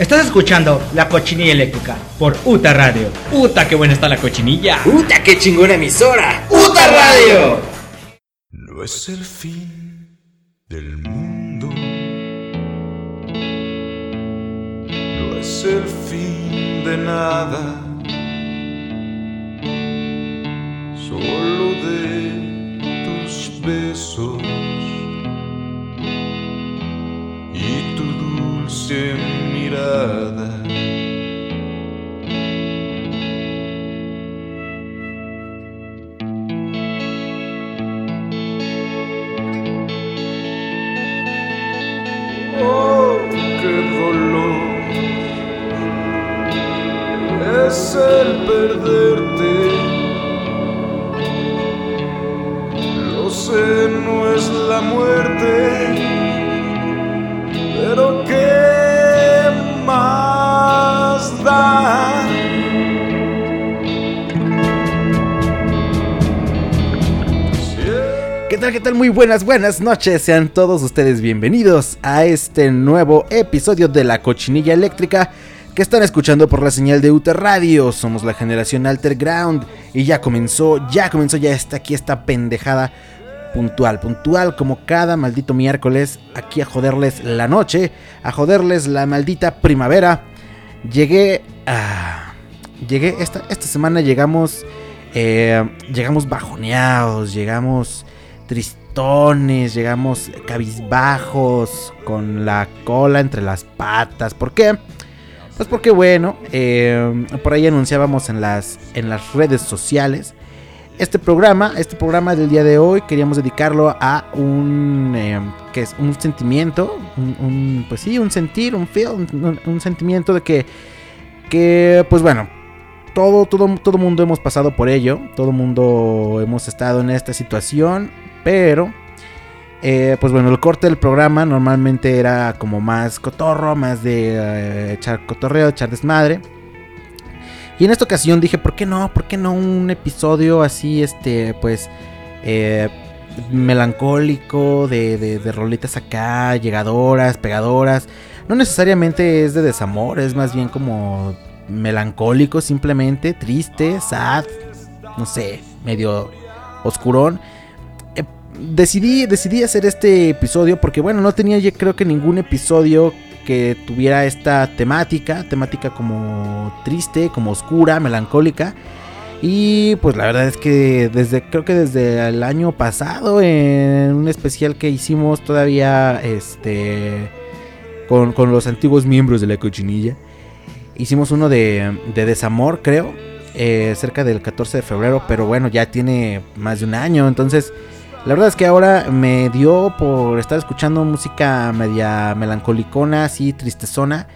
Estás escuchando La Cochinilla Eléctrica por UTA Radio. ¡Uta, qué buena está la cochinilla! ¡Uta, qué chingona emisora! ¡Uta Radio! No es el fin del mundo. No es el fin de nada. Solo de tus besos y tu dulce Oh, qué dolor. Es el perderte. Lo sé, no es la muerte, ¿Qué tal? Muy buenas, buenas noches. Sean todos ustedes bienvenidos a este nuevo episodio de La Cochinilla Eléctrica que están escuchando por la señal de UT Radio. Somos la generación Alterground y ya comenzó, ya comenzó, ya está aquí esta pendejada puntual, puntual como cada maldito miércoles aquí a joderles la noche, a joderles la maldita primavera. Llegué. Llegué esta, esta semana llegamos... eh, llegamos bajoneados, llegamos tristones, llegamos cabizbajos, con la cola entre las patas. ¿Por qué? Pues porque bueno, eh, por ahí anunciábamos en las, en las redes sociales. Este programa, este programa del día de hoy, queríamos dedicarlo a un, eh, es un sentimiento, un, un- pues sí, un sentir, un feel, un, un sentimiento de que, que, pues bueno, todo, todo, todo mundo hemos pasado por ello, todo mundo hemos estado en esta situación, pero, eh, pues bueno, el corte del programa normalmente era como más cotorro, más de eh, echar cotorreo, echar desmadre. Y en esta ocasión dije, ¿por qué no? ¿Por qué no un episodio así, este, pues, eh, melancólico, de, de, de rolitas acá, llegadoras, pegadoras? No necesariamente es de desamor, es más bien como melancólico, simplemente, triste, sad, no sé, medio oscurón. Decidí, decidí hacer este episodio porque, bueno, no tenía yo creo que ningún episodio que tuviera esta temática, temática como triste, como oscura, melancólica. Y pues la verdad es que desde creo que desde el año pasado en un especial que hicimos todavía este con, con los antiguos miembros de la cochinilla hicimos uno de, de desamor creo eh, cerca del 14 de febrero pero bueno ya tiene más de un año entonces la verdad es que ahora me dio por estar escuchando música media melancolicona así tristezona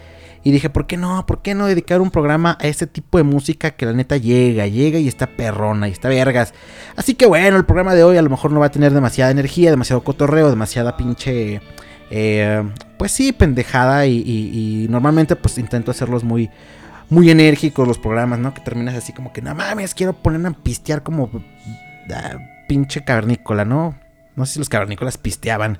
y dije, ¿por qué no? ¿Por qué no dedicar un programa a este tipo de música que la neta llega, llega y está perrona y está vergas? Así que bueno, el programa de hoy a lo mejor no va a tener demasiada energía, demasiado cotorreo, demasiada pinche... eh, pues sí, pendejada y normalmente pues intento hacerlos muy... Muy enérgicos los programas, ¿no? Que terminas así como que, no mames, quiero ponerme a pistear como ah, pinche cavernícola, ¿no? No sé si los cavernícolas pisteaban.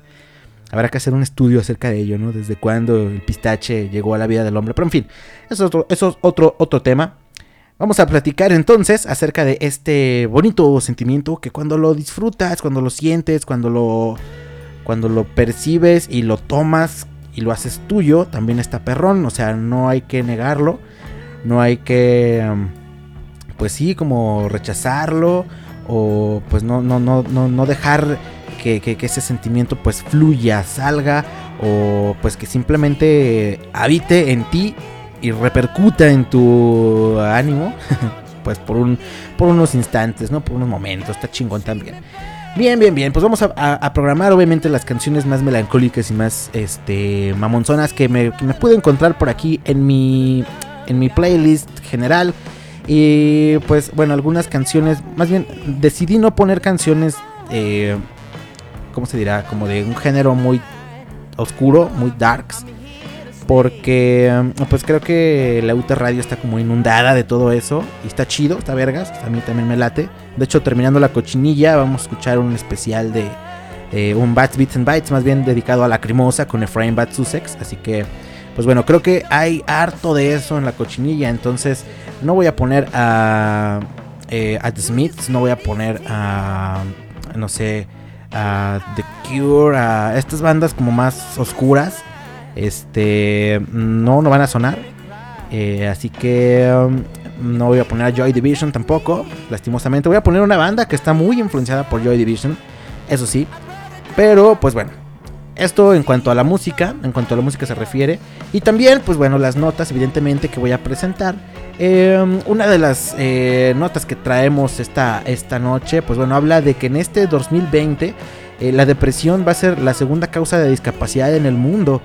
Habrá que hacer un estudio acerca de ello, ¿no? Desde cuándo el pistache llegó a la vida del hombre. Pero en fin, eso es otro, eso es otro, otro tema. Vamos a platicar entonces acerca de este bonito sentimiento que cuando lo disfrutas, cuando lo sientes, cuando lo, cuando lo percibes y lo tomas y lo haces tuyo, también está perrón. O sea, no hay que negarlo. No hay que, um, pues sí, como rechazarlo. O pues no, no, no, no, no dejar que, ese sentimiento pues fluya, salga. O pues que simplemente habite en ti y repercuta en tu ánimo. pues por, un, por unos instantes, ¿no? Por unos momentos. Está chingón también. Bien, bien, bien. Pues vamos a programar obviamente las canciones más melancólicas y más este mamonzonas que me, que me pude encontrar por aquí en mi, en mi playlist general. Y pues bueno, algunas canciones, más bien decidí no poner canciones, eh, ¿cómo se dirá? Como de un género muy oscuro, muy darks. Porque pues creo que la UT Radio está como inundada de todo eso. Y está chido, está vergas. A mí también me late. De hecho, terminando la cochinilla, vamos a escuchar un especial de un Bats Beats and Bites, más bien dedicado a la crimosa con Efraín Bats Sussex. Así que Pues bueno, creo que hay harto de eso en la cochinilla. Entonces no voy a poner a, eh, a The Smiths, no voy a poner a, no sé, a The Cure, a estas bandas como más oscuras. Este, no, no van a sonar. Eh, así que um, no voy a poner a Joy Division tampoco, lastimosamente. Voy a poner una banda que está muy influenciada por Joy Division, eso sí. Pero pues bueno, esto en cuanto a la música, en cuanto a la música se refiere. Y también, pues bueno, las notas, evidentemente, que voy a presentar. Em, una de las eh, notas que traemos esta, esta noche, pues bueno, habla de que en este 2020 eh, la depresión va a ser la segunda causa de discapacidad en el mundo.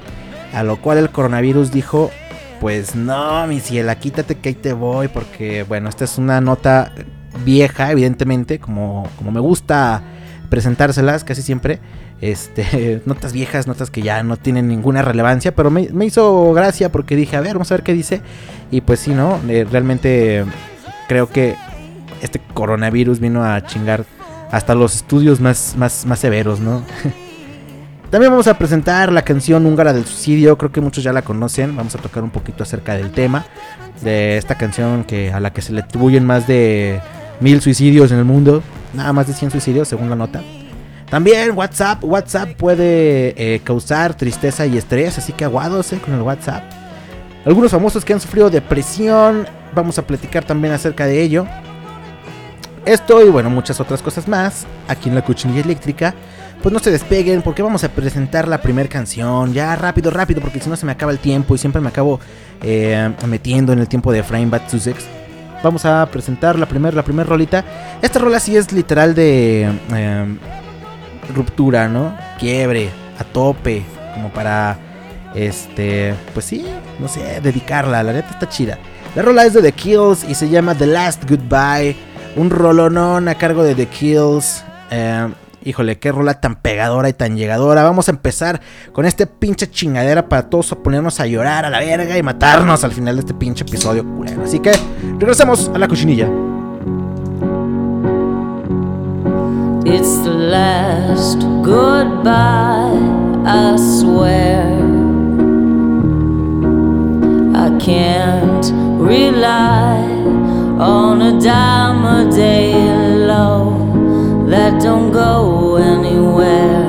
A lo cual el coronavirus dijo, pues no, mi ciela, quítate que ahí te voy. Porque bueno, esta es una nota vieja, evidentemente, como, como me gusta presentárselas casi siempre. Este, notas viejas, notas que ya no tienen ninguna relevancia, pero me, hizo gracia porque dije, a ver, vamos a ver qué dice. Y pues sí, ¿no? Eh, realmente creo que este coronavirus vino a chingar hasta los estudios más, más, severos, ¿no? También vamos a presentar la canción húngara del suicidio, creo que muchos ya la conocen, vamos a tocar un poquito acerca del tema, de esta canción que, a la que se le atribuyen más de mil suicidios en el mundo, nada más de 100 suicidios según la nota. También WhatsApp, WhatsApp puede eh, causar tristeza y estrés, así que aguados eh, con el WhatsApp. Algunos famosos que han sufrido depresión, vamos a platicar también acerca de ello. Esto y bueno, muchas otras cosas más aquí en la cochinilla eléctrica. Pues no se despeguen porque vamos a presentar la primera canción. Ya rápido, rápido, porque si no se me acaba el tiempo y siempre me acabo eh, metiendo en el tiempo de Frame Bat Sussex. Vamos a presentar la primera la primer rolita. Esta rola sí es literal de ruptura, ¿no? Quiebre, a tope, como para, este, pues sí, no sé, dedicarla, la neta está chida. La rola es de The Kills y se llama The Last Goodbye, un rolonón a cargo de The Kills. Eh, híjole, qué rola tan pegadora y tan llegadora. Vamos a empezar con este pinche chingadera para todos ponernos a llorar a la verga y matarnos al final de este pinche episodio. Así que regresamos a la cochinilla. It's the last goodbye, I swear. I can't rely on a dime a day love that don't go anywhere.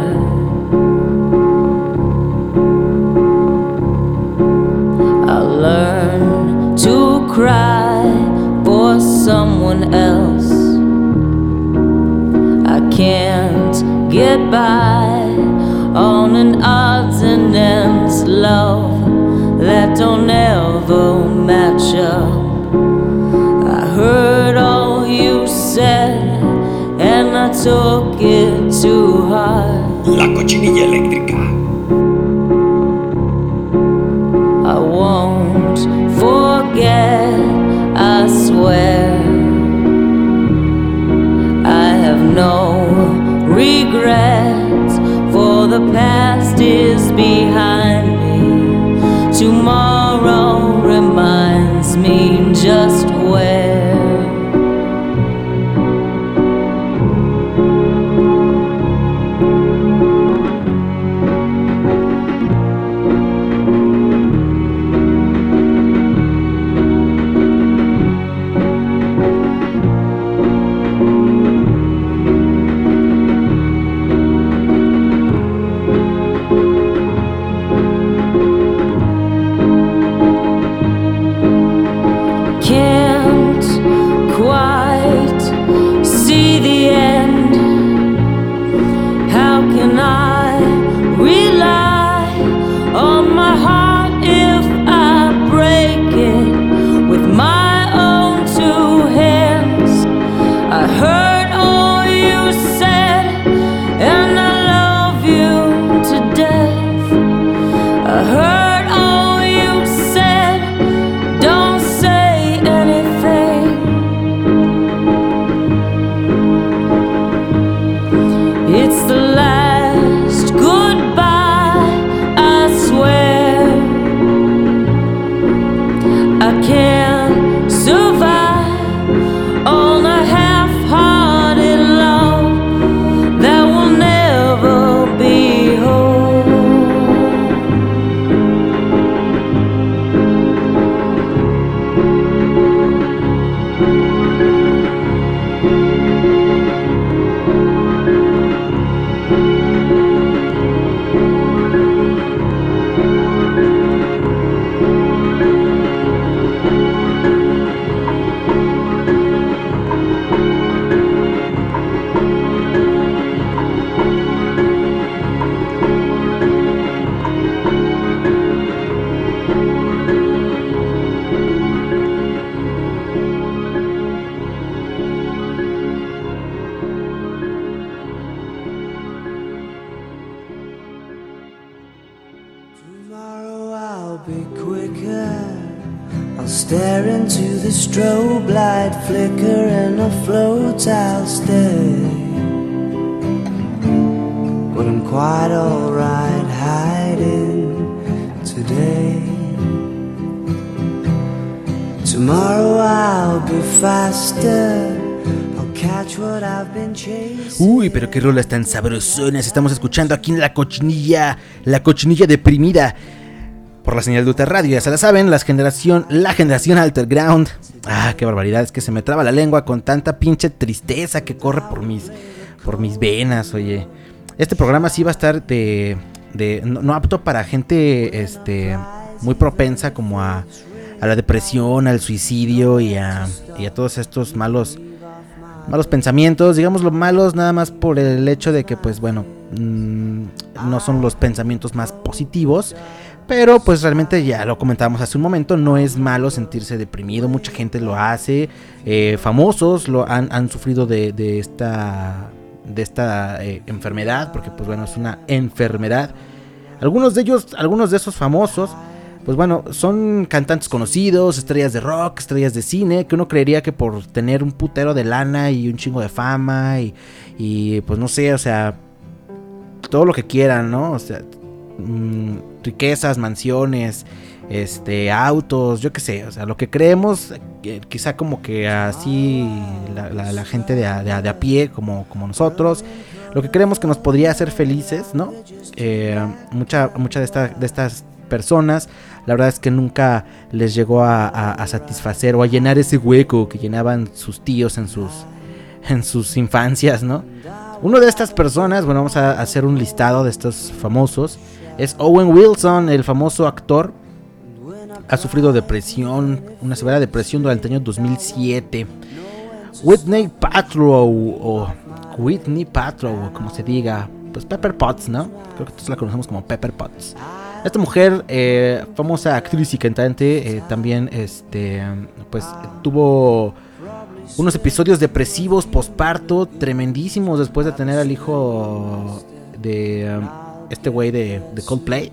Love that don't ever match up. I heard all you said and I took it too hard. La cochinilla eléctrica. I won't forget, I swear. I have no regrets, for the past is behind. Tomorrow reminds me just where. Rolas tan sabrosonas estamos escuchando aquí en la cochinilla, la cochinilla deprimida. Por la señal de Uter Radio, ya se la saben, la generación, la generación Alterground. Ah, qué barbaridad, es que se me traba la lengua con tanta pinche tristeza que corre por mis, por mis venas, oye. Este programa sí va a estar de, de no, no apto para gente, este, muy propensa como a, a la depresión, al suicidio y a, y a todos estos malos malos pensamientos, digámoslo malos nada más por el hecho de que pues bueno, mm, no son los pensamientos más positivos, pero pues realmente ya lo comentábamos hace un momento, no es malo sentirse deprimido, mucha gente lo hace, eh, famosos lo han, han sufrido de, de esta de esta eh, enfermedad, porque pues bueno, es una enfermedad. Algunos de ellos, algunos de esos famosos, pues bueno, son cantantes conocidos, estrellas de rock, estrellas de cine, que uno creería que por tener un putero de lana y un chingo de fama y, y pues no sé, o sea, todo lo que quieran, ¿no? O sea, mm, riquezas, mansiones, este, autos, yo qué sé, o sea, lo que creemos, eh, quizá como que así la, la- la gente de a, de a- pie, como, como nosotros, lo que creemos que nos podría hacer felices, ¿no? Eh, mucha mucha de, esta- de estas personas, la verdad es que nunca les llegó a, satisfacer o a llenar ese hueco que llenaban sus tíos en sus, en sus infancias, ¿no? Uno de estas personas, bueno, vamos a hacer un listado de estos famosos, es Owen Wilson, el famoso actor. Ha sufrido depresión, una severa depresión durante el año 2007. Whitney Patrow, o Whitney Patrow, como se diga, pues Pepper Potts, ¿no? Creo que todos la conocemos como Pepper Potts. Esta mujer, eh, famosa actriz y cantante, eh, también, este, pues tuvo unos episodios depresivos posparto tremendísimos después de tener al hijo de um, este güey de, de Coldplay.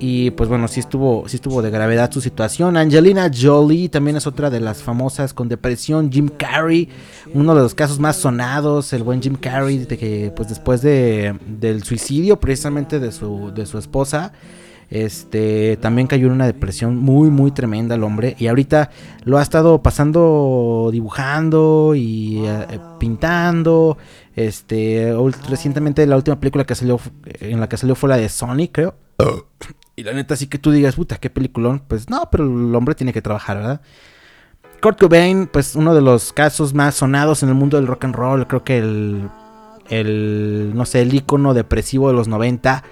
Y pues bueno, sí estuvo, sí estuvo de gravedad su situación. Angelina Jolie también es otra de las famosas con depresión. Jim Carrey, uno de los casos más sonados, el buen Jim Carrey, de que pues después de, del suicidio precisamente de su, de su esposa, este también cayó en una depresión muy muy tremenda el hombre. Y ahorita lo ha estado pasando dibujando y eh, eh, pintando. Este, recientemente la última película que salió, en la que salió fue la de Sonic, creo. Y la neta, sí que tú digas, puta, qué peliculón. Pues no, pero el hombre tiene que trabajar, ¿verdad? Kurt Cobain, pues uno de los casos más sonados en el mundo del rock and roll. Creo que el, el no sé, el icono depresivo de los 90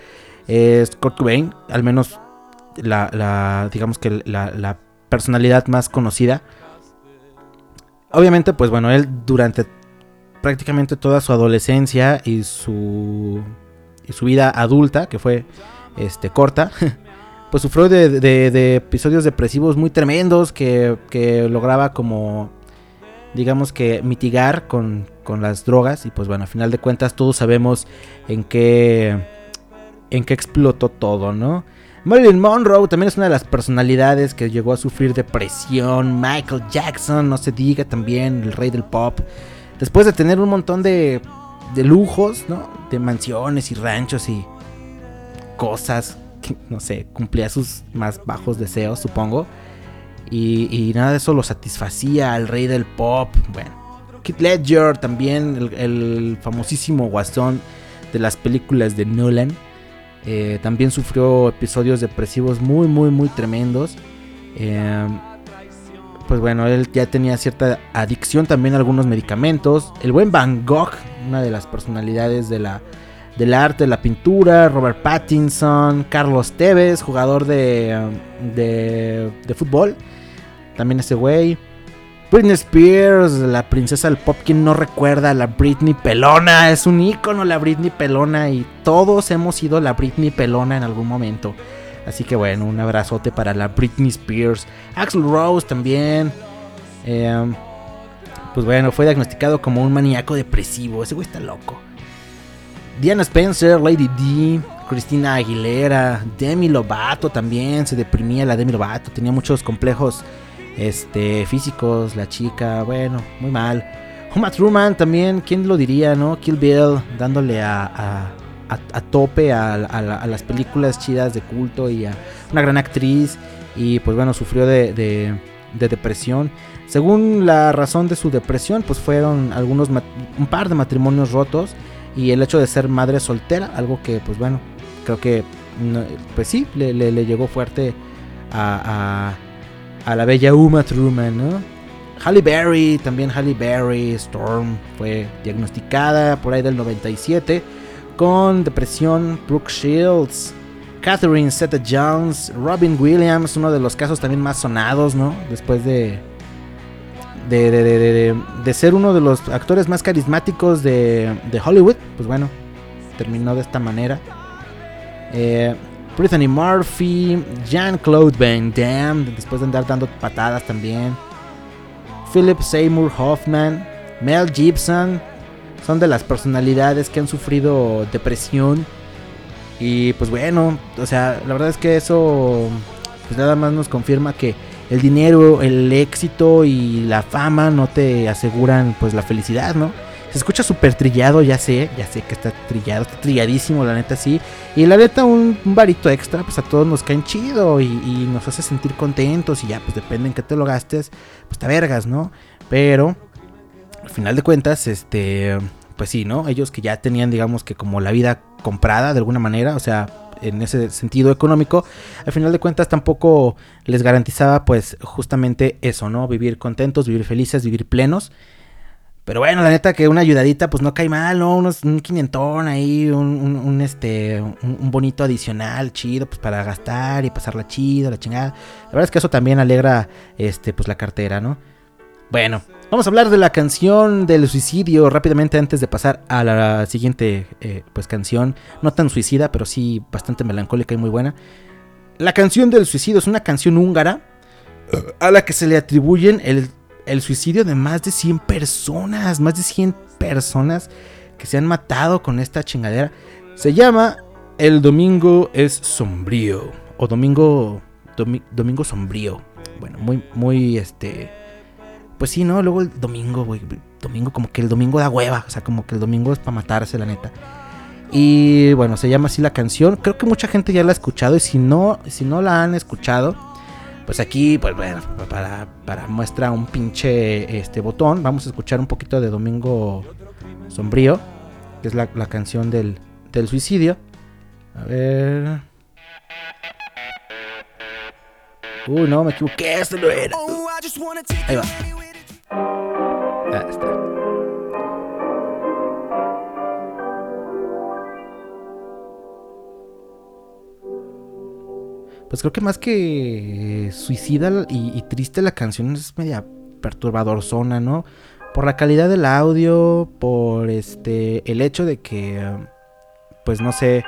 es Kurt Cobain. Al menos la, la digamos que la, la personalidad más conocida. Obviamente, pues bueno, él durante prácticamente toda su adolescencia y su, y su vida adulta, que fue este, corta, pues sufrió de, de- episodios depresivos muy tremendos que, que lograba como, digamos que mitigar con, con las drogas y pues bueno, a final de cuentas todos sabemos en qué, en qué explotó todo, ¿no? Marilyn Monroe también es una de las personalidades que llegó a sufrir depresión. Michael Jackson, no se diga también, el rey del pop. Después de tener un montón de, de lujos, ¿no? De mansiones y ranchos y cosas que, no sé, cumplía sus más bajos deseos, supongo. Y, nada de eso lo satisfacía al rey del pop. Bueno, Kid Ledger también, el, famosísimo guasón de las películas de Nolan. eh, también sufrió episodios depresivos muy, muy, muy tremendos. Eh, pues bueno, él ya tenía cierta adicción también a algunos medicamentos. El buen Van Gogh, una de las personalidades de la, del arte, la pintura. Robert Pattinson, Carlos Tevez, jugador de, um, de, de fútbol. También ese güey. Britney Spears, la princesa del pop, quien no recuerda a la Britney Pelona. Es un ícono la Britney Pelona y todos hemos sido la Britney Pelona en algún momento. Así que bueno, un abrazote para la Britney Spears. Axel Rose también. Eh, pues bueno, fue diagnosticado como un maníaco depresivo. Ese güey está loco. Diana Spencer, Lady D, Cristina Aguilera, Demi Lovato también, se deprimía la Demi Lovato, tenía muchos complejos este, físicos, la chica, bueno, muy mal. Uma Truman también, ¿quién lo diría, no? Kill Bill dándole a, a, tope a, a, las películas chidas de culto y a una gran actriz y pues bueno, sufrió de, de, de depresión. Según la razón de su depresión, pues fueron algunos un par de matrimonios rotos y el hecho de ser madre soltera, algo que pues bueno, creo que pues sí, le, le, llegó fuerte a, a, a, la bella Uma Truman, ¿no? Halle Berry, también Halle Berry, Storm, fue diagnosticada por ahí del 97 con depresión. Brooke Shields, Catherine Zeta Jones, Robin Williams, uno de los casos también más sonados, ¿no? Después de de, de, de, ser uno de los actores más carismáticos de, Hollywood, pues bueno, terminó de esta manera. Eh, Brittany Murphy, Jean-Claude Van Damme, después de andar dando patadas también. Philip Seymour Hoffman, Mel Gibson, son de las personalidades que han sufrido depresión. Y pues bueno, o sea, la verdad es que eso pues nada más nos confirma que el dinero, el éxito y la fama no te aseguran pues la felicidad, ¿no? Se escucha súper trillado, ya sé, ya sé que está trillado, está trilladísimo, la neta sí. Y la neta un, varito extra, pues a todos nos caen chido y, nos hace sentir contentos y ya, pues depende en qué te lo gastes, pues te vergas, ¿no? Pero, al final de cuentas, este, pues sí, ¿no? Ellos que ya tenían, digamos que como la vida comprada de alguna manera, o sea, en ese sentido económico, al final de cuentas tampoco les garantizaba pues justamente eso, ¿no? Vivir contentos, vivir felices, vivir plenos. Pero bueno, la neta que una ayudadita pues no cae mal, ¿no? Unos, un quinientón ahí, un, este, un, bonito adicional, chido, pues para gastar y pasarla chido, la chingada. La verdad es que eso también alegra, este, pues la cartera, ¿no? Bueno, Vamos a hablar de la canción del suicidio rápidamente antes de pasar a la siguiente eh, pues canción. No tan suicida, pero sí bastante melancólica y muy buena. La canción del suicidio es una canción húngara a la que se le atribuyen el, el suicidio de más de 100 personas. Más de 100 personas que se han matado con esta chingadera. Se llama El Domingo es Sombrío. O Domingo... domingo Sombrío. Bueno, muy, muy este pues sí, ¿no? Luego el domingo, güey. Domingo, como que el domingo da hueva. O sea, como que el domingo es para matarse, la neta. Y bueno, se llama así la canción. Creo que mucha gente ya la ha escuchado. Y si no, si no la han escuchado, pues aquí, pues bueno, para, para muestra un pinche este botón. Vamos a escuchar un poquito de Domingo Sombrío. Que es la, la canción del, del suicidio. A ver. Uy, no, me equivoqué, esto no era. Ahí va. Ah, está. Pues creo que más que suicida y, triste la canción es media perturbador zona, ¿no? Por la calidad del audio, por este el hecho de que pues no sé,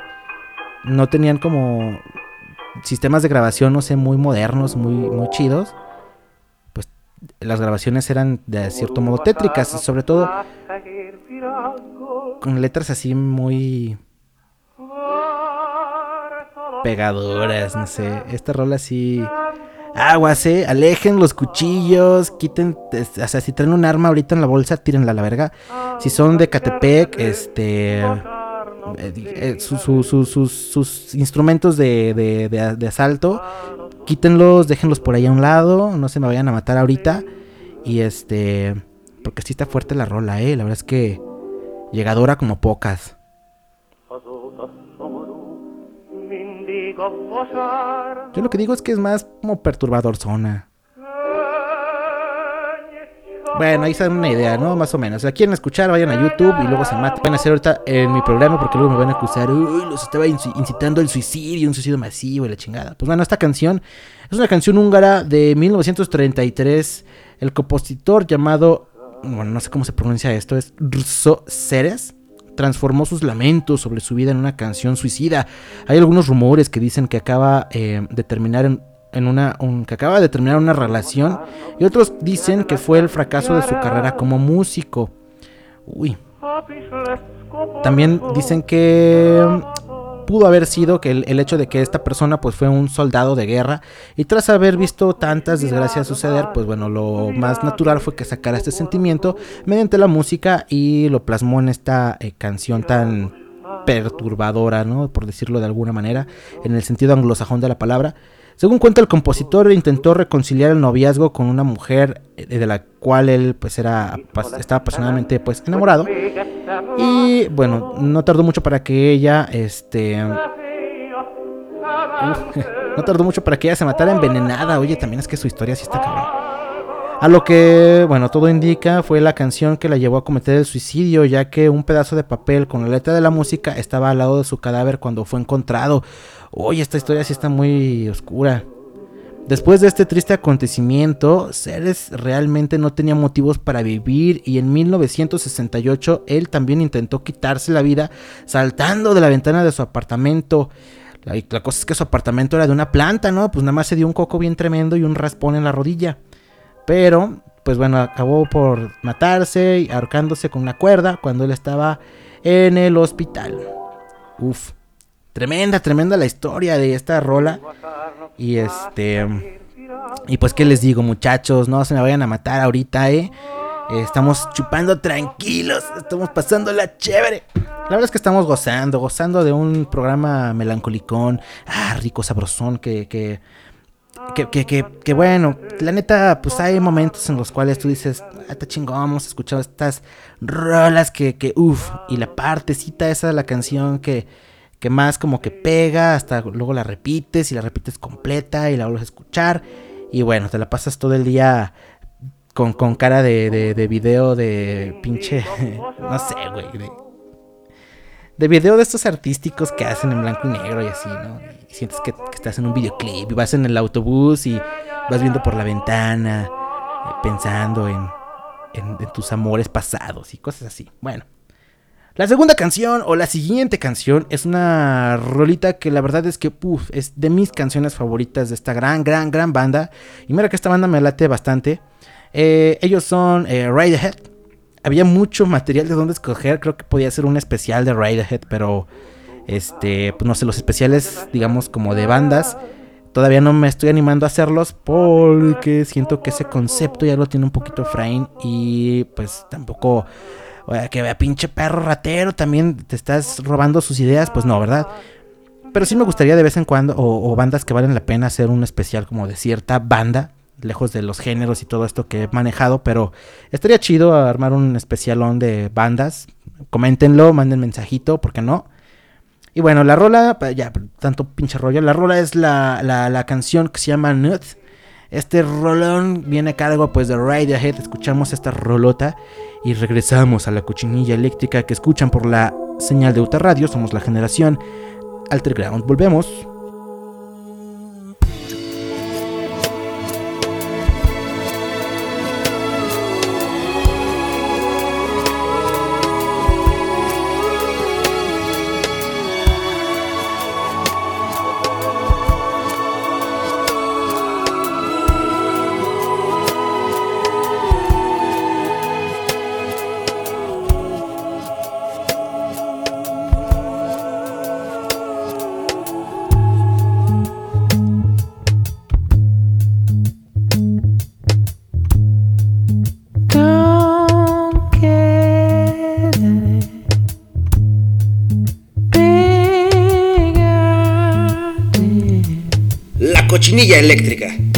no tenían como sistemas de grabación, no sé, muy modernos, muy muy chidos las grabaciones eran de cierto modo tétricas, sobre todo con letras así muy pegadoras, no sé. Esta rola así aguas, eh, alejen los cuchillos, quiten, o sea, si traen un arma ahorita en la bolsa, tírenla a la verga. Si son de Catepec, este, eh, eh, sus instrumentos de, de, asalto, quítenlos, déjenlos por ahí a un lado, no se me vayan a matar ahorita. Y este, porque sí está fuerte la rola, eh, la verdad es que llegadora como pocas. Yo lo que digo es que es más como perturbador zona. Bueno, ahí se dan una idea, ¿no? Más o menos. Si quieren escuchar, vayan a YouTube y luego se matan. Van a hacer ahorita en mi programa porque luego me van a acusar. Uy, los estaba incitando al suicidio, un suicidio masivo y la chingada. Pues bueno, esta canción es una canción húngara de 1933. El compositor llamado, bueno, no sé cómo se pronuncia esto, es Rso Ceres transformó sus lamentos sobre su vida en una canción suicida. Hay algunos rumores que dicen que acaba eh, de terminar en, en una que acaba de terminar una relación y otros dicen que fue el fracaso de su carrera como músico. Uy. También dicen que pudo haber sido que el, el hecho de que esta persona pues fue un soldado de guerra y tras haber visto tantas desgracias suceder, pues bueno, lo más natural fue que sacara este sentimiento mediante la música y lo plasmó en esta eh, canción tan perturbadora, ¿no? Por decirlo de alguna manera, en el sentido anglosajón de la palabra. Según cuenta el compositor, intentó reconciliar el noviazgo con una mujer eh, de la cual él pues era estaba apasionadamente pues enamorado y bueno, no tardó mucho para que ella este no tardó mucho para que ella se matara envenenada. Oye, también es que su historia sí está cabrón. A lo que, bueno, todo indica fue la canción que la llevó a cometer el suicidio, ya que un pedazo de papel con la letra de la música estaba al lado de su cadáver cuando fue encontrado. Oye, esta historia sí está muy oscura. Después de este triste acontecimiento, Ceres realmente no tenía motivos para vivir y en 1968 él también intentó quitarse la vida saltando de la ventana de su apartamento. La, la cosa es que su apartamento era de una planta, ¿no? Pues nada más se dio un coco bien tremendo y un raspón en la rodilla. Pero, pues bueno, acabó por matarse y ahorcándose con una cuerda cuando él estaba en el hospital. Uf, tremenda, tremenda la historia de esta rola. Y este. Y pues, ¿qué les digo, muchachos? No se me vayan a matar ahorita, ¿eh? Eh, Estamos chupando tranquilos, estamos pasando la chévere. La verdad es que estamos gozando, gozando de un programa melancolicón, ah, rico, sabrosón, que, que, que, que, que, bueno, la neta, pues hay momentos en los cuales tú dices, ah, está chingón, hemos escuchado estas rolas que, que uff, y la partecita esa de la canción que, que más como que pega, hasta luego la repites y la repites completa y la vuelves a escuchar, y bueno, te la pasas todo el día con, con cara de, de, de video de pinche, no sé, güey, de video de estos artísticos que hacen en blanco y negro y así, ¿no? Y sientes que, estás en un videoclip y vas en el autobús y vas viendo por la ventana, eh, pensando en, en, tus amores pasados y cosas así. Bueno. La segunda canción o la siguiente canción es una rolita que la verdad es que puf, es de mis canciones favoritas de esta gran, gran, gran banda. Y mira que esta banda me late bastante. Eh, ellos son eh, Radiohead. Había mucho material de donde escoger. Creo que podía ser un especial de Radiohead, pero este, pues no sé, los especiales, digamos, como de bandas. Todavía no me estoy animando a hacerlos porque siento que ese concepto ya lo tiene un poquito Frain y pues tampoco Oye, que vea pinche perro ratero, también te estás robando sus ideas, pues no, ¿verdad? Pero sí me gustaría de vez en cuando, o, bandas que valen la pena hacer un especial como de cierta banda, lejos de los géneros y todo esto que he manejado, pero estaría chido armar un especialón de bandas. Coméntenlo, manden mensajito, ¿por qué no? Y bueno, la rola, ya, tanto pinche rollo, la rola es la, la, la canción que se llama Nude. Este rolón viene a cargo pues de Radiohead, escuchamos esta rolota y regresamos a la cochinilla eléctrica que escuchan por la señal de Uta Radio, somos la generación Alterground. Volvemos. Eléctrica.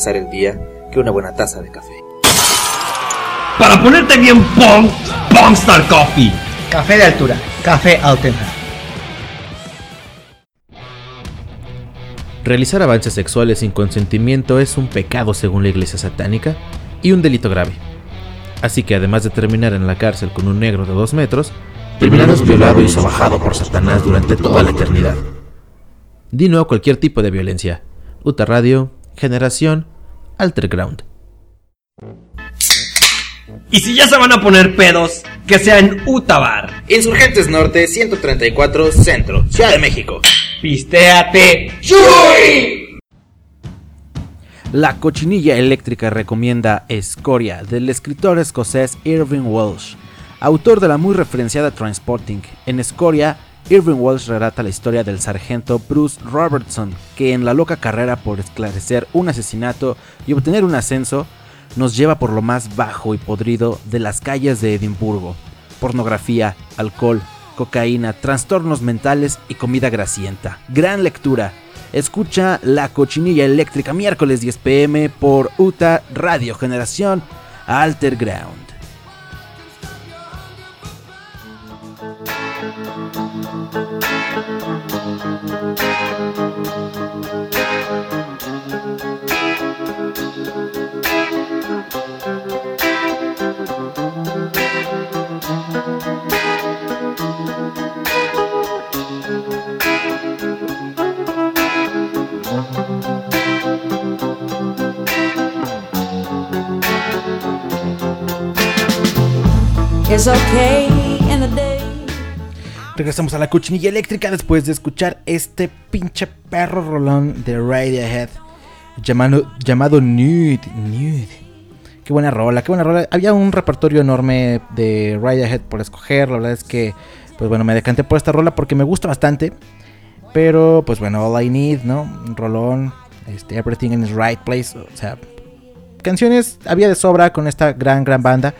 Empezar el día que una buena taza de café. Para ponerte bien Pong, Pongstar Coffee. Café de altura, café Altenheim. Realizar avances sexuales sin consentimiento es un pecado según la iglesia satánica y un delito grave. Así que además de terminar en la cárcel con un negro de 2 metros, terminarás violado y sobajado por Satanás durante toda la eternidad. Di no a cualquier tipo de violencia. Uta Radio, Generación, Alterground. Y si ya se van a poner pedos, que sea en Utabar. Insurgentes Norte 134 Centro, Ciudad de México. Pistéate. La cochinilla eléctrica recomienda Escoria del escritor escocés Irving Welsh, autor de la muy referenciada Transporting. En Escoria, Irving Welsh relata la historia del sargento Bruce Robertson, que en la loca carrera por esclarecer un asesinato y obtener un ascenso, nos lleva por lo más bajo y podrido de las calles de Edimburgo. Pornografía, alcohol, cocaína, trastornos mentales y comida grasienta. Gran lectura. Escucha La Cochinilla Eléctrica miércoles 10 pm por UTA Radio Generación Alterground. Regresamos a la cochinilla eléctrica después de escuchar este pinche perro rolón de Radiohead llamado, llamado Nude. Nude. Qué buena rola, qué buena rola. Había un repertorio enorme de Radiohead por escoger. La verdad es que, pues bueno, me decanté por esta rola porque me gusta bastante. Pero, pues bueno, All I Need, ¿no? Rolón. Este, Everything in its Right Place. O sea, canciones había de sobra con esta gran, gran banda.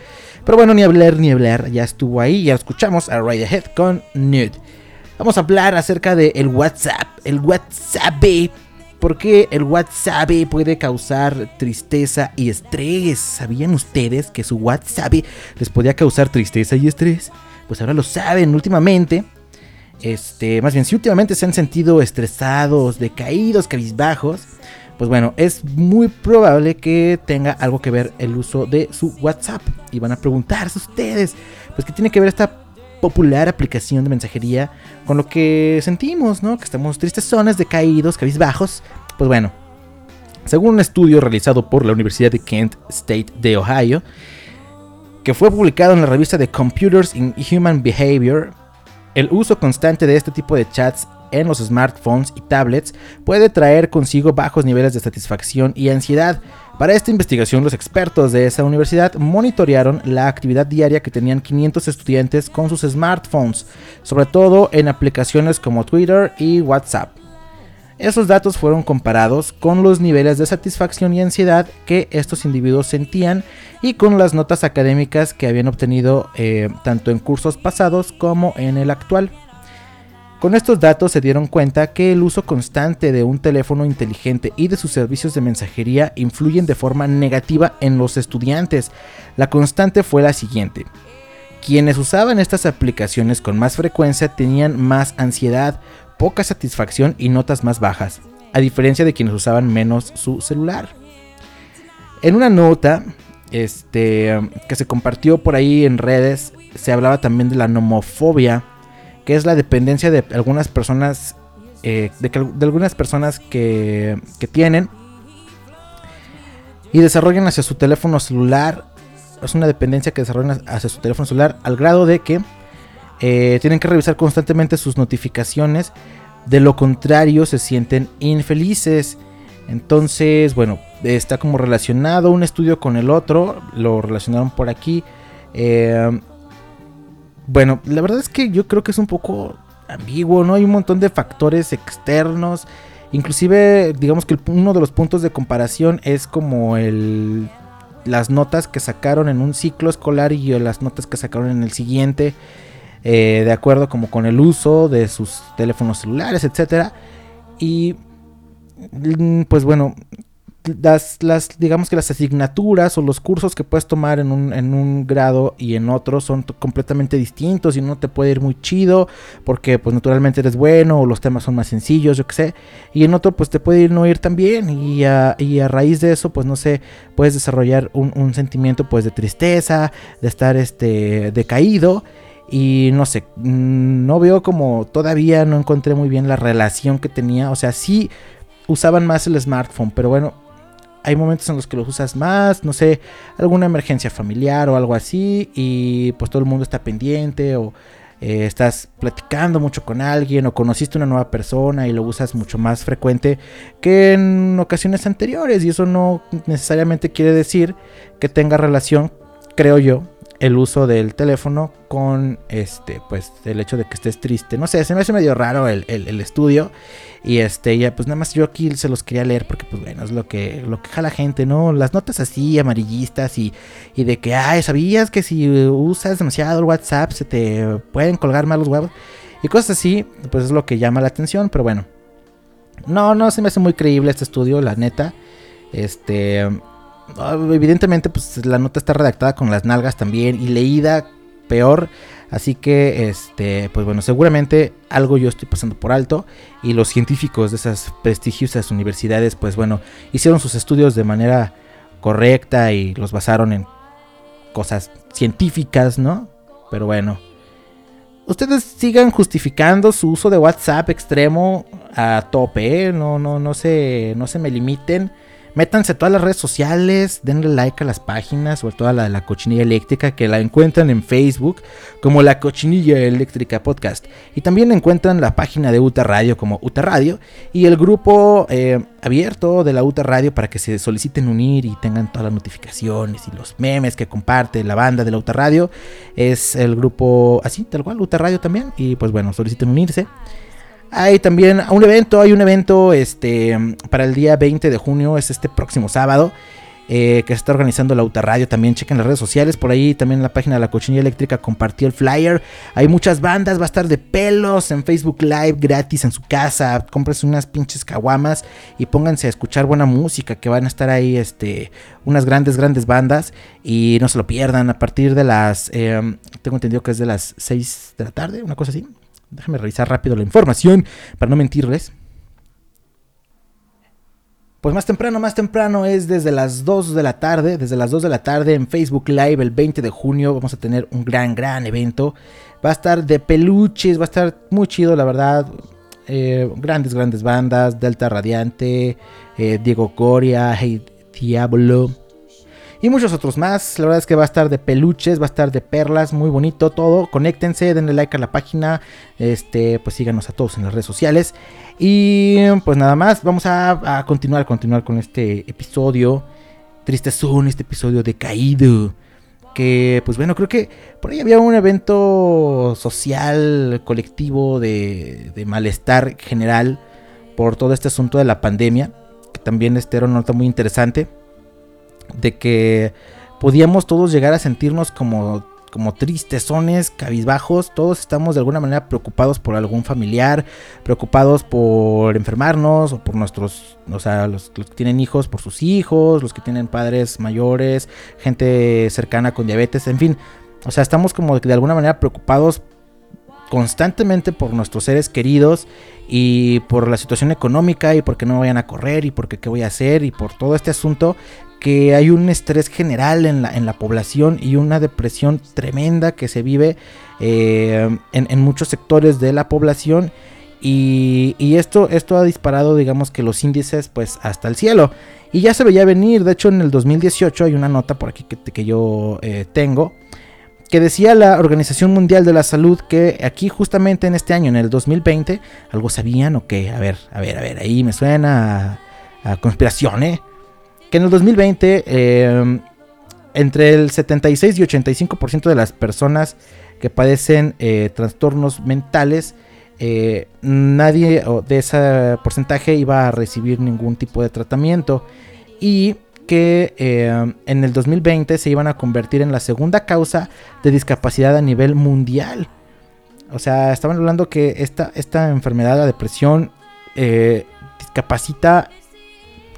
Pero bueno, ni hablar ni hablar, ya estuvo ahí, ya escuchamos a Radiohead con Nude. Vamos a hablar acerca del el WhatsApp, el WhatsApp, porque el WhatsApp puede causar tristeza y estrés. ¿Sabían ustedes que su WhatsApp les podía causar tristeza y estrés? Pues ahora lo saben últimamente. Este, más bien, si últimamente se han sentido estresados, decaídos, cabizbajos, pues bueno, es muy probable que tenga algo que ver el uso de su WhatsApp. Y van a preguntarse ustedes, pues qué tiene que ver esta popular aplicación de mensajería con lo que sentimos, ¿no? Que estamos tristezones, decaídos, cabizbajos. Pues bueno, según un estudio realizado por la Universidad de Kent State de Ohio, que fue publicado en la revista de Computers in Human Behavior, el uso constante de este tipo de chats en los smartphones y tablets puede traer consigo bajos niveles de satisfacción y ansiedad. Para esta investigación, los expertos de esa universidad monitorearon la actividad diaria que tenían 500 estudiantes con sus smartphones, sobre todo en aplicaciones como Twitter y WhatsApp. Esos datos fueron comparados con los niveles de satisfacción y ansiedad que estos individuos sentían y con las notas académicas que habían obtenido eh, tanto en cursos pasados como en el actual. Con estos datos se dieron cuenta que el uso constante de un teléfono inteligente y de sus servicios de mensajería influyen de forma negativa en los estudiantes. La constante fue la siguiente. Quienes usaban estas aplicaciones con más frecuencia tenían más ansiedad, poca satisfacción y notas más bajas, a diferencia de quienes usaban menos su celular. En una nota este, que se compartió por ahí en redes, se hablaba también de la nomofobia, que es la dependencia de algunas personas, eh, de, que- de algunas personas que, que tienen y desarrollan hacia su teléfono celular. Es una dependencia que desarrollan hacia su teléfono celular al grado de que eh, tienen que revisar constantemente sus notificaciones. De lo contrario, se sienten infelices. Entonces, bueno, está como relacionado un estudio con el otro. Lo relacionaron por aquí. Eh, bueno, la verdad es que yo creo que es un poco ambiguo, ¿no? Hay un montón de factores externos. Inclusive, digamos que uno de los puntos de comparación es como el las notas que sacaron en un ciclo escolar y las notas que sacaron en el siguiente, eh, de acuerdo como con el uso de sus teléfonos celulares, etcétera. Y mm, pues bueno, las, las, digamos que las asignaturas o los cursos que puedes tomar en un, en un grado y en otro son completamente distintos y uno te puede ir muy chido porque pues naturalmente eres bueno o los temas son más sencillos, yo qué sé, y en otro pues te puede ir no ir tan bien y a, y a raíz de eso pues no sé, puedes desarrollar un, un sentimiento pues de tristeza, de estar este decaído y no sé, mm, no veo como todavía no encontré muy bien la relación que tenía, o sea, sí usaban más el smartphone, pero bueno, hay momentos en los que los usas más, no sé, alguna emergencia familiar o algo así, y pues todo el mundo está pendiente o eh, estás platicando mucho con alguien o conociste una nueva persona y lo usas mucho más frecuente que en ocasiones anteriores y eso no necesariamente quiere decir que tenga relación, creo yo, el uso del teléfono con este, pues el hecho de que estés triste. No sé, se me hace medio raro el, el- estudio. Y este, ya, pues nada más yo aquí se los quería leer porque, pues bueno, es lo que, lo que jala gente, ¿no? Las notas así, amarillistas y, y de que, ay, ¿sabías que si usas demasiado el WhatsApp se te pueden colgar mal los huevos? Y cosas así, pues es lo que llama la atención, pero bueno. No, no se me hace muy creíble este estudio, la neta. Este, evidentemente, pues la nota está redactada con las nalgas también y leída peor. Así que, este, pues bueno, seguramente algo yo estoy pasando por alto. Y los científicos de esas prestigiosas universidades, pues bueno, hicieron sus estudios de manera correcta y los basaron en cosas científicas, ¿no? Pero bueno. Ustedes sigan justificando su uso de WhatsApp extremo a tope, ¿eh? no, no, no se, no se me limiten. Métanse a todas las redes sociales, denle like a las páginas, sobre todo a la de la cochinilla eléctrica, que la encuentran en Facebook como la cochinilla eléctrica podcast. Y también encuentran la página de UTA Radio como UTA Radio y el grupo eh, abierto de la UTA Radio para que se soliciten unir y tengan todas las notificaciones y los memes que comparte la banda de la UTA Radio. Es el grupo así, tal cual, UTA Radio también. Y pues bueno, soliciten unirse. Hay también un evento, hay un evento este, para el día 20 de junio, es este próximo sábado, eh, que se está organizando la UTA Radio. También chequen las redes sociales, por ahí también en la página de la Cochinilla Eléctrica compartí el flyer. Hay muchas bandas, va a estar de pelos en Facebook Live gratis en su casa. Cómprense unas pinches caguamas y pónganse a escuchar buena música, que van a estar ahí este, unas grandes, grandes bandas. Y no se lo pierdan a partir de las, eh, tengo entendido que es de las 6 de la tarde, una cosa así. Déjame revisar rápido la información para no mentirles. Pues más temprano, más temprano es desde las 2 de la tarde. Desde las 2 de la tarde en Facebook Live el 20 de junio vamos a tener un gran, gran evento. Va a estar de peluches, va a estar muy chido, la verdad. Eh, grandes, grandes bandas. Delta Radiante, eh, Diego Coria, Hey Diablo. Y muchos otros más. La verdad es que va a estar de peluches, va a estar de perlas, muy bonito todo. Conéctense, denle like a la página. Este, pues síganos a todos en las redes sociales. Y pues nada más, vamos a, continuar, continuar con este episodio. Tristezón, este episodio decaído. Que pues bueno, creo que por ahí había un evento social, colectivo de, de malestar general por todo este asunto de la pandemia. Que también este era una nota muy interesante de que podíamos todos llegar a sentirnos como, como tristezones, cabizbajos, todos estamos de alguna manera preocupados por algún familiar, preocupados por enfermarnos o por nuestros, o sea, los, que tienen hijos por sus hijos, los que tienen padres mayores, gente cercana con diabetes, en fin, o sea, estamos como de alguna manera preocupados constantemente por nuestros seres queridos y por la situación económica y porque no vayan a correr y porque qué voy a hacer y por todo este asunto que hay un estrés general en la, en la población y una depresión tremenda que se vive eh, en, en, muchos sectores de la población. Y, y, esto, esto ha disparado digamos que los índices pues hasta el cielo. Y ya se veía venir, de hecho en el 2018 hay una nota por aquí que, que yo eh, tengo que decía la Organización Mundial de la Salud que aquí justamente en este año, en el 2020, algo sabían o qué, a ver, a ver, a ver, ahí me suena a, a conspiración, ¿eh? Que en el 2020, eh, entre el 76 y 85% de las personas que padecen eh, trastornos mentales, eh, nadie de ese porcentaje iba a recibir ningún tipo de tratamiento. Y que eh, en el 2020 se iban a convertir en la segunda causa de discapacidad a nivel mundial. O sea, estaban hablando que esta, esta enfermedad, la depresión, discapacita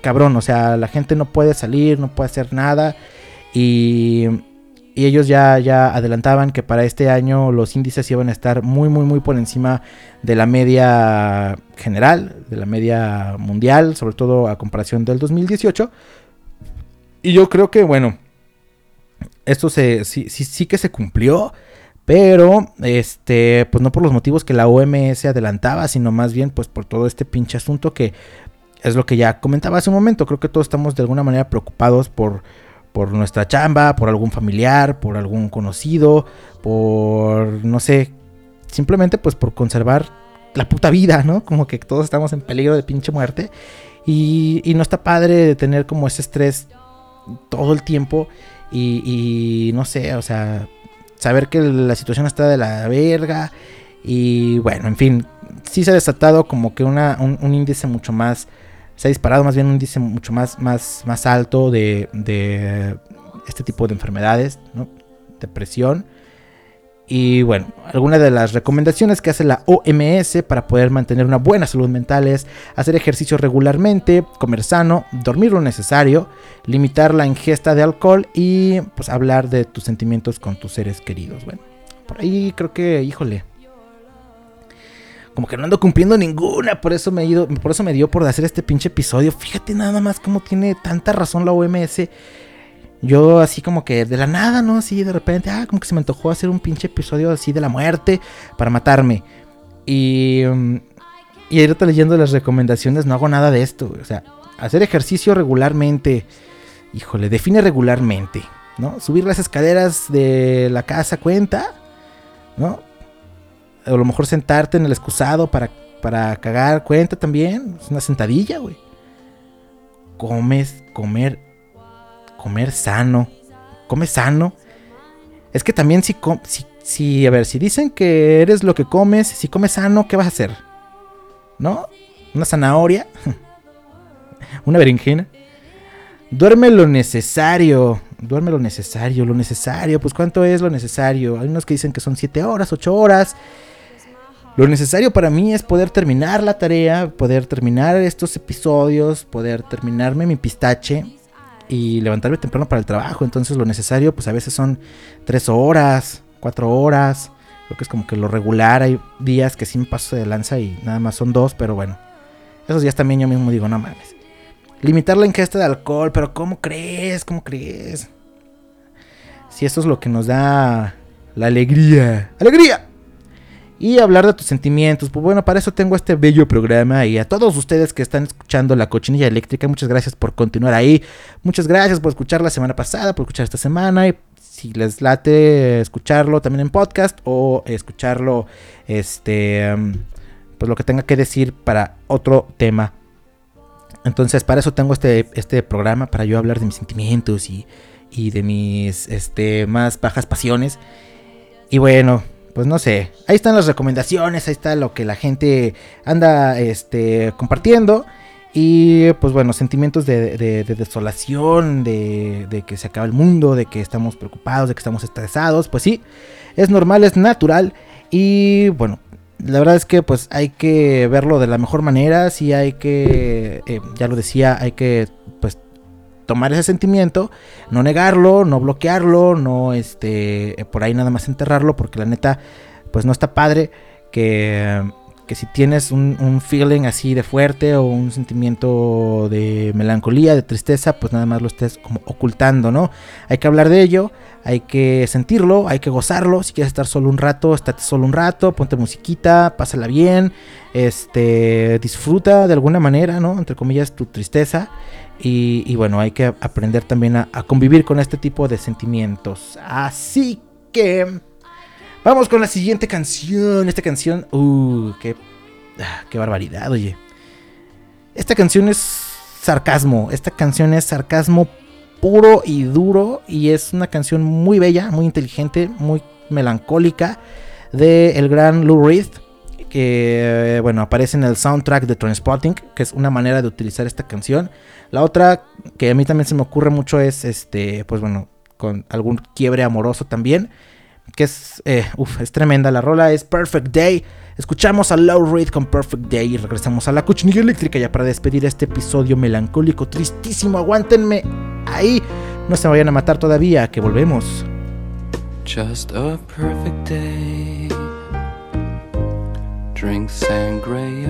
cabrón, o sea, la gente no puede salir, no puede hacer nada y, y ellos ya, ya adelantaban que para este año los índices iban a estar muy, muy, muy por encima de la media general, de la media mundial, sobre todo a comparación del 2018. Y yo creo que, bueno, esto se, sí, sí, sí que se cumplió. Pero, este, pues no por los motivos que la OMS adelantaba, sino más bien pues por todo este pinche asunto que es lo que ya comentaba hace un momento. Creo que todos estamos de alguna manera preocupados por, por nuestra chamba, por algún familiar, por algún conocido, por, no sé, simplemente pues por conservar la puta vida, ¿no? Como que todos estamos en peligro de pinche muerte. Y, y no está padre tener como ese estrés todo el tiempo. Y, y no sé, o sea, saber que la situación está de la verga. Y bueno, en fin, sí se ha desatado como que una, un, un índice mucho más, se ha disparado más bien un índice mucho más, más, más alto de, de este tipo de enfermedades. Depresión. Y bueno, algunas de las recomendaciones que hace la OMS para poder mantener una buena salud mental es hacer ejercicio regularmente, comer sano, dormir lo necesario, limitar la ingesta de alcohol y pues hablar de tus sentimientos con tus seres queridos. Bueno, por ahí creo que, híjole, como que no ando cumpliendo ninguna, por eso me he ido, por eso me dio por hacer este pinche episodio. Fíjate nada más cómo tiene tanta razón la OMS. Yo así como que de la nada, ¿no? Así de repente, ah, como que se me antojó hacer un pinche episodio así de la muerte para matarme. Y, um, y ahorita leyendo las recomendaciones no hago nada de esto. O sea, hacer ejercicio regularmente. Híjole, define regularmente, ¿no? Subir las escaleras de la casa cuenta, ¿no? A lo mejor sentarte en el excusado para, para cagar cuenta también. Es una sentadilla, güey. Comes, comer comer sano. Come sano. Es que también si, si, si, a ver, si dicen que eres lo que comes, si comes sano, ¿qué vas a hacer? ¿No? Una zanahoria. Una berenjena. Duerme lo necesario. Duerme lo necesario, lo necesario. Pues ¿cuánto es lo necesario? Hay unos que dicen que son 7 horas, 8 horas. Lo necesario para mí es poder terminar la tarea, poder terminar estos episodios, poder terminarme mi pistache y levantarme temprano para el trabajo. Entonces lo necesario pues a veces son 3 horas, 4 horas. Creo que es como que lo regular. Hay días que sí me paso de lanza y nada más son 2, pero bueno. Esos días también yo mismo digo, no mames. Limitar la ingesta de alcohol, pero ¿cómo crees? ¿Cómo crees? Si eso es lo que nos da la alegría. ¡Alegría! Y hablar de tus sentimientos. Pues bueno, para eso tengo este bello programa y a todos ustedes que están escuchando la cochinilla eléctrica, muchas gracias por continuar ahí. Muchas gracias por escuchar la semana pasada, por escuchar esta semana y si les late escucharlo también en podcast o escucharlo este um, pues lo que tenga que decir para otro tema. Entonces, para eso tengo este este programa para yo hablar de mis sentimientos y y de mis este más bajas pasiones. Y bueno, pues no sé, ahí están las recomendaciones, ahí está lo que la gente anda este, compartiendo. Y pues bueno, sentimientos de, de- de desolación, de, de que se acaba el mundo, de que estamos preocupados, de que estamos estresados. Pues sí, es normal, es natural. Y bueno, la verdad es que pues hay que verlo de la mejor manera. Sí hay que, eh, ya lo decía, hay que pues tomar ese sentimiento, no negarlo, no bloquearlo, no este por ahí nada más enterrarlo, porque la neta, pues no está padre que, que si tienes un, un feeling así de fuerte o un sentimiento de melancolía, de tristeza, pues nada más lo estés como ocultando, ¿no? Hay que hablar de ello, hay que sentirlo, hay que gozarlo. Si quieres estar solo un rato, estate solo un rato, ponte musiquita, pásala bien, este, disfruta de alguna manera, ¿no? Entre comillas, tu tristeza. Y, bueno, hay que aprender también a, a convivir con este tipo de sentimientos. Así que vamos con la siguiente canción. Esta canción, uh, qué, ah, qué barbaridad, oye. Esta canción es sarcasmo. Esta canción es sarcasmo puro y duro. Y es una canción muy bella, muy inteligente, muy melancólica. De el gran Lou Reed. Que, eh, bueno, aparece en el soundtrack de Transpotting. Que es una manera de utilizar esta canción. La otra que a mí también se me ocurre mucho es, este, pues bueno, con algún quiebre amoroso también. que es, eh, uf, es tremenda la rola, es Perfect Day. Escuchamos a Low Reed con Perfect Day y regresamos a la cochinilla eléctrica ya para despedir este episodio melancólico, tristísimo. Aguántenme ahí, no se vayan a matar todavía, que volvemos. Just a perfect day. Drink sangria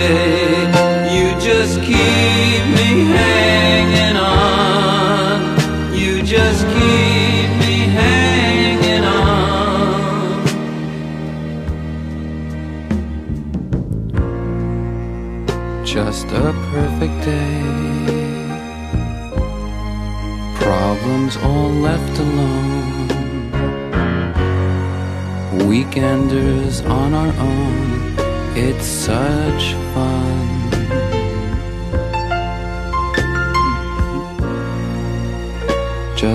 Day. You just keep me hanging on. You just keep me hanging on. Just a perfect day. Problems all left alone. Weekenders on our own. It's such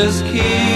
just keep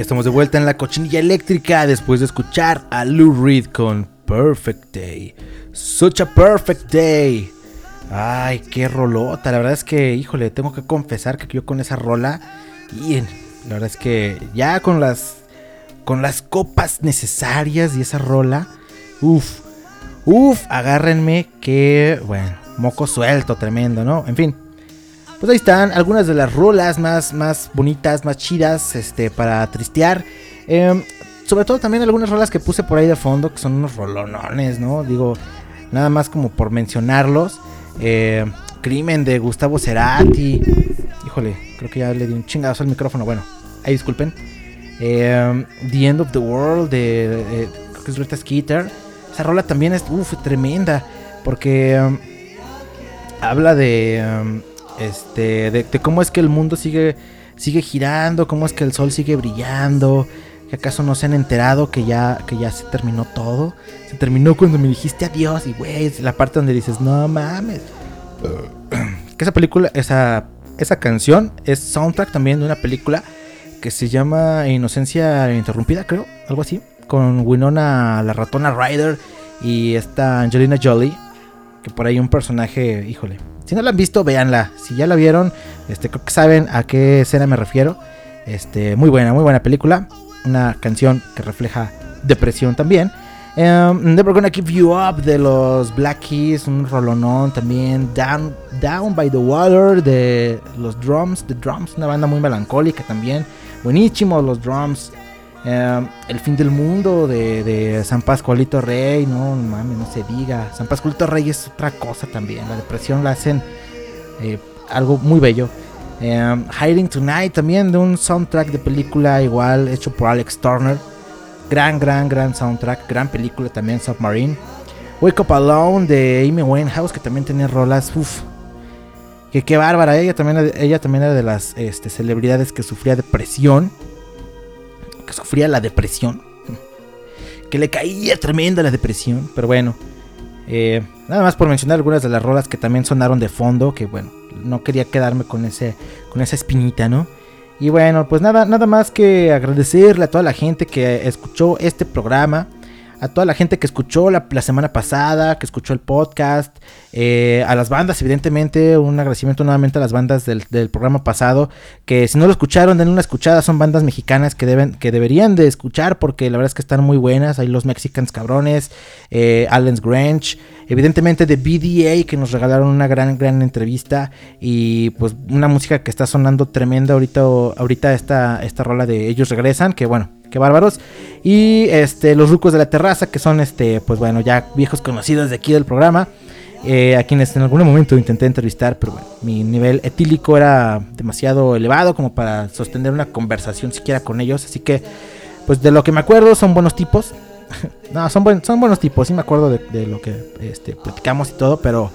Ya estamos de vuelta en la cochinilla eléctrica después de escuchar a Lou Reed con Perfect Day. Such a perfect day. Ay, qué rolota. La verdad es que, híjole, tengo que confesar que yo con esa rola. Y la verdad es que ya con las. Con las copas necesarias y esa rola. Uf. Uf, agárrenme que. Bueno, moco suelto, tremendo, ¿no? En fin. Pues ahí están algunas de las rolas más, más bonitas, más chidas, este, para tristear. Em, sobre todo también algunas rolas que puse por ahí de fondo, que son unos rolonones, ¿no? Digo, nada más como por mencionarlos. Eh, Crimen de Gustavo Cerati. híjole, creo que ya le di un chingazo al micrófono. Bueno, ahí disculpen. Eh, the End of the World de, creo que es Rita Skeeter. Esa rola también es uf, tremenda porque habla de este de, cómo es que el mundo sigue sigue girando, cómo es que el sol sigue brillando. ¿Que acaso no se han enterado que ya, que ya se terminó todo? Se terminó cuando me dijiste adiós y güey, la parte donde dices, no mames. que esa película, esa, esa canción es soundtrack también de una película que se llama Inocencia Interrumpida, creo, algo así. Con Winona, la ratona Ryder y esta Angelina Jolie. Que por ahí un personaje, híjole. Si no la han visto, véanla. Si ya la vieron, este, creo que saben a qué escena me refiero. Este, muy buena, muy buena película. Una canción que refleja depresión también. Um, Never Gonna Keep You Up de los Black Keys, un rolonón también. Down, Down by the Water de los Drums, The Drums, una banda muy melancólica también. Buenísimo los Drums. Um, el fin del mundo de, San Pascualito Rey, no, mames, no se diga. San Pascualito Rey es otra cosa también. La depresión la hacen eh, algo muy bello. Um, Hiding Tonight también de un soundtrack de película igual hecho por Alex Turner. Gran, gran, gran soundtrack, gran película también Submarine. Wake Up Alone de Amy Winehouse que también tenía rolas, uff. Que qué bárbara, ella también, ella también era de las este, celebridades que sufría depresión. Que sufría la depresión. Que le caía tremenda la depresión. Pero bueno. Eh, nada más por mencionar algunas de las rolas que también sonaron de fondo. Que bueno, no quería quedarme con, ese, con esa espinita, ¿no? Y bueno, pues nada, nada más que agradecerle a toda la gente que escuchó este programa. A toda la gente que escuchó la, semana pasada, que escuchó el podcast. Eh, a las bandas, evidentemente, un agradecimiento nuevamente a las bandas del, del, programa pasado. Que si no lo escucharon, den una escuchada. Son bandas mexicanas que, deben, que deberían de escuchar porque la verdad es que están muy buenas. Hay los Mexicans Cabrones, eh, Grange. Evidentemente de BDA que nos regalaron una gran, gran entrevista. Y pues una música que está sonando tremenda ahorita. Ahorita esta, esta rola de Ellos Regresan. Que bueno, qué bárbaros. Y este, los rucos de la terraza, que son este, pues bueno, ya viejos conocidos de aquí del programa. Eh, a quienes en algún momento intenté entrevistar, pero bueno, mi nivel etílico era demasiado elevado como para sostener una conversación siquiera con ellos. Así que, pues de lo que me acuerdo, son buenos tipos. no, son, buen, son buenos tipos, sí me acuerdo de, de lo que este, platicamos y todo, pero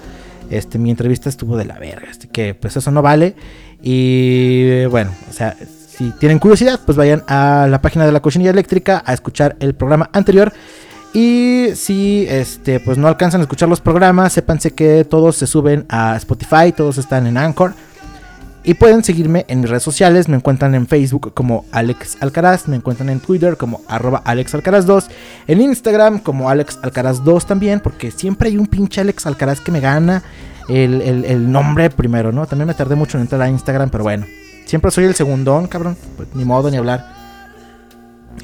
este, mi entrevista estuvo de la verga. Así que, pues eso no vale. Y bueno, o sea, si tienen curiosidad, pues vayan a la página de la cochinilla eléctrica a escuchar el programa anterior. Y si este, pues no alcanzan a escuchar los programas, sépanse que todos se suben a Spotify, todos están en Anchor. Y pueden seguirme en mis redes sociales, me encuentran en Facebook como Alex Alcaraz, me encuentran en Twitter como arroba Alex Alcaraz 2, en Instagram como Alex Alcaraz 2 también, porque siempre hay un pinche Alex Alcaraz que me gana el, el, el nombre primero, ¿no? También me tardé mucho en entrar a Instagram, pero bueno. Siempre soy el segundón, cabrón. Pues, ni modo ni hablar.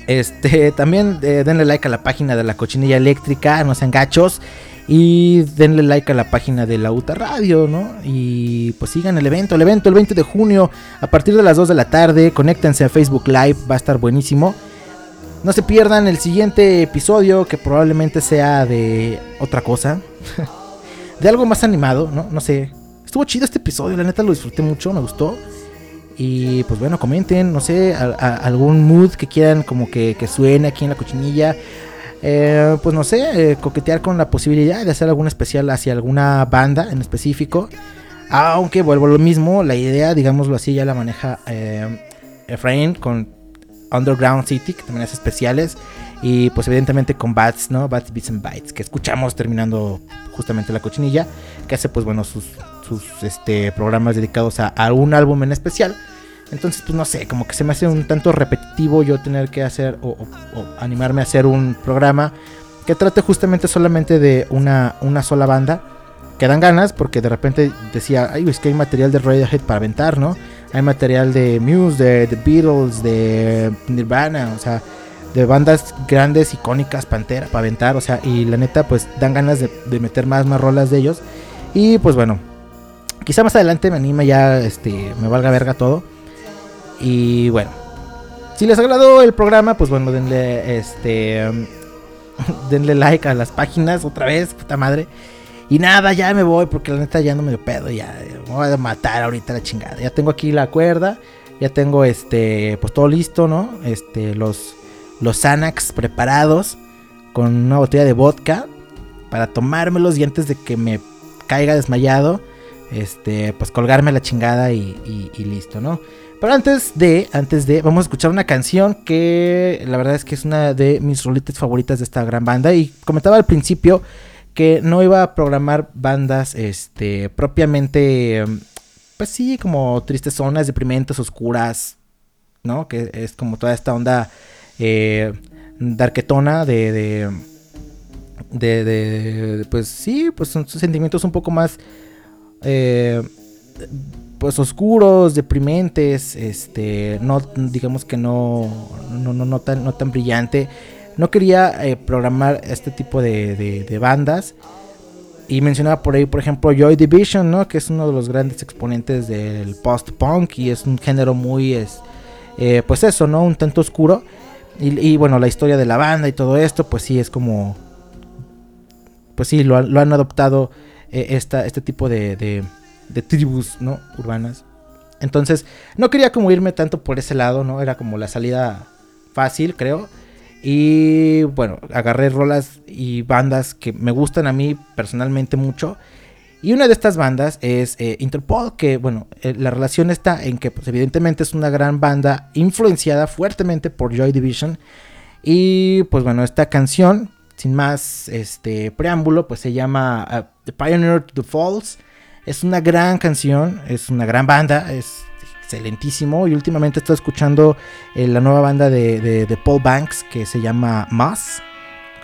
Este, también eh, denle like a la página de la cochinilla eléctrica, no sean gachos. Y denle like a la página de la UTA Radio, ¿no? Y pues sigan el evento, el evento el 20 de junio a partir de las 2 de la tarde. Conéctense a Facebook Live, va a estar buenísimo. No se pierdan el siguiente episodio que probablemente sea de otra cosa. de algo más animado, ¿no? No sé. Estuvo chido este episodio, la neta lo disfruté mucho, me gustó. Y pues bueno, comenten, no sé, algún mood que quieran como que, que, suene aquí en la cochinilla. Eh, pues no sé, eh, coquetear con la posibilidad de hacer algún especial hacia alguna banda en específico. Aunque vuelvo a lo mismo, la idea, digámoslo así, ya la maneja eh, Efraín con Underground City, que también hace especiales. Y pues evidentemente con Bats, ¿no? Bats, Beats and Bytes, que escuchamos terminando justamente la cochinilla. Que hace pues bueno sus, este, programas dedicados a, a, un álbum en especial. Entonces pues no sé, como que se me hace un tanto repetitivo yo tener que hacer o animarme a hacer un programa que trate justamente solamente de una, una sola banda. Que dan ganas porque de repente decía, ay, es que hay material de Radiohead para aventar, ¿no? Hay material de Muse, de The Beatles, de Nirvana, o sea, de bandas grandes, icónicas, Pantera, para aventar, o sea, y la neta, pues dan ganas de, de, meter más, más rolas de ellos. Y pues bueno, quizá más adelante me anime ya, este, me valga verga todo. Y bueno, si les agradó el programa, pues bueno, denle, este, denle like a las páginas otra vez, puta madre. Y nada, ya me voy porque la neta ya no me dio pedo, ya Me voy a matar ahorita la chingada. Ya tengo aquí la cuerda. Ya tengo este. Pues todo listo, ¿no? Este. Los. Los Xanax preparados. Con una botella de vodka. Para tomármelos y antes de que me caiga desmayado. Este. Pues colgarme la chingada y, y- listo, ¿no? Pero antes de, antes de, vamos a escuchar una canción que la verdad es que es una de mis rolitas favoritas de esta gran banda. Y comentaba al principio que no iba a programar bandas, este, propiamente, pues sí, como tristes zonas, deprimentes, oscuras, ¿no? Que es como toda esta onda eh, darketona de, de, de, de- pues sí, pues son sentimientos un poco más, eh, pues oscuros, deprimentes, este, no, digamos que no, no, no, no tan, no tan brillante. No quería eh, programar este tipo de, de- de bandas. Y mencionaba por ahí, por ejemplo, Joy Division, ¿no? Que es uno de los grandes exponentes del post-punk y es un género muy, es, eh, pues eso, ¿no? Un tanto oscuro. Y, bueno, la historia de la banda y todo esto, pues sí, es como... Pues sí, lo han adoptado eh, esta, este tipo de, de, de tribus, ¿no? Urbanas. Entonces, no quería como irme tanto por ese lado, ¿no? Era como la salida fácil, creo. Y bueno, agarré rolas y bandas que me gustan a mí personalmente mucho. Y una de estas bandas es eh, Interpol, que bueno, eh, la relación está en que pues, evidentemente es una gran banda influenciada fuertemente por Joy Division. Y pues bueno, esta canción, sin más este preámbulo, pues se llama uh, The Pioneer to the Falls. Es una gran canción, es una gran banda, es excelentísimo. Y últimamente estoy escuchando eh, la nueva banda de, Paul Banks que se llama Moss.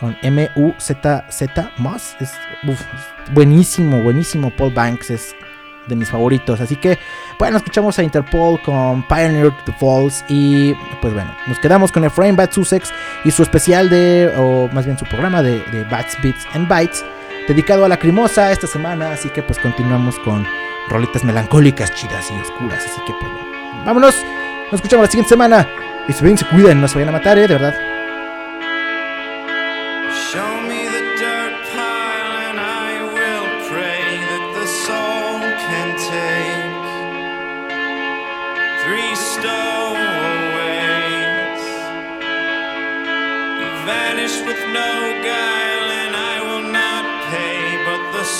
Con M-U-Z-Z, Moss. Es, buenísimo, buenísimo. Paul Banks es de mis favoritos. Así que, bueno, escuchamos a Interpol con Pioneer to the Falls. Y pues bueno, nos quedamos con Efraín Sussex y su especial de, o más bien su programa de, de Bats, Beats and Bites, dedicado a la crimosa esta semana. Así que pues continuamos con rolitas melancólicas, chidas y oscuras. Así que pues vámonos. Nos escuchamos la siguiente semana. Y se ven, se cuidan, no se vayan a matar, eh, de verdad.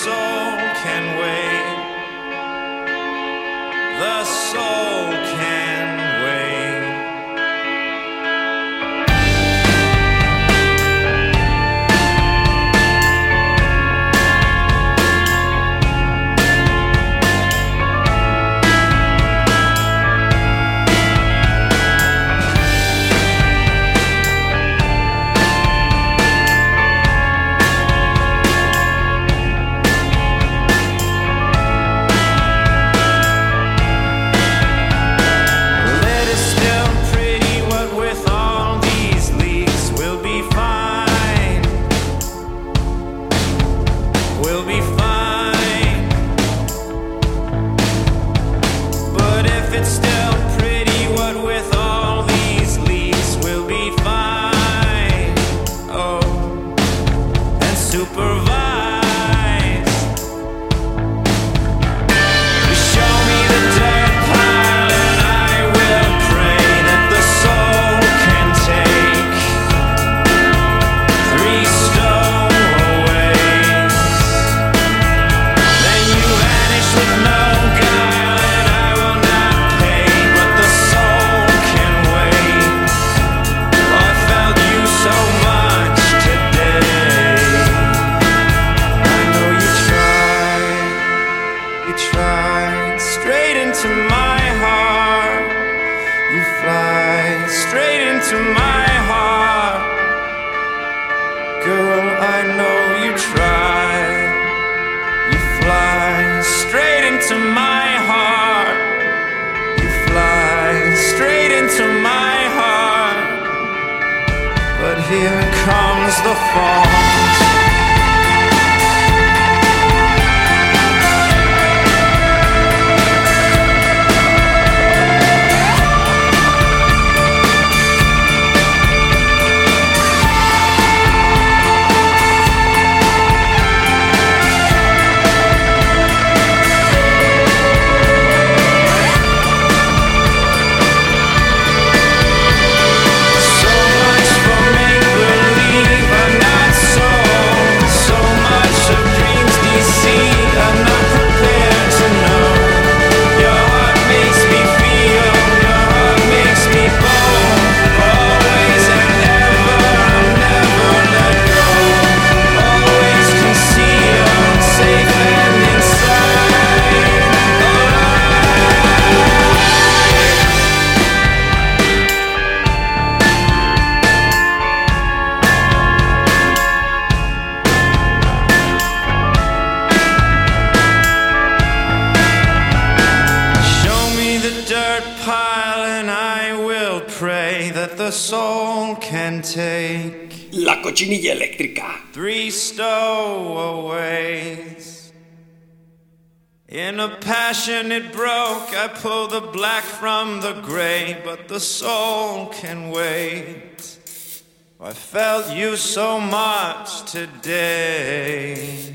so soul can take. La cochinilla eléctrica. Three stowaways. In a passion it broke, I pulled the black from the gray, but the soul can wait. I felt you so much today.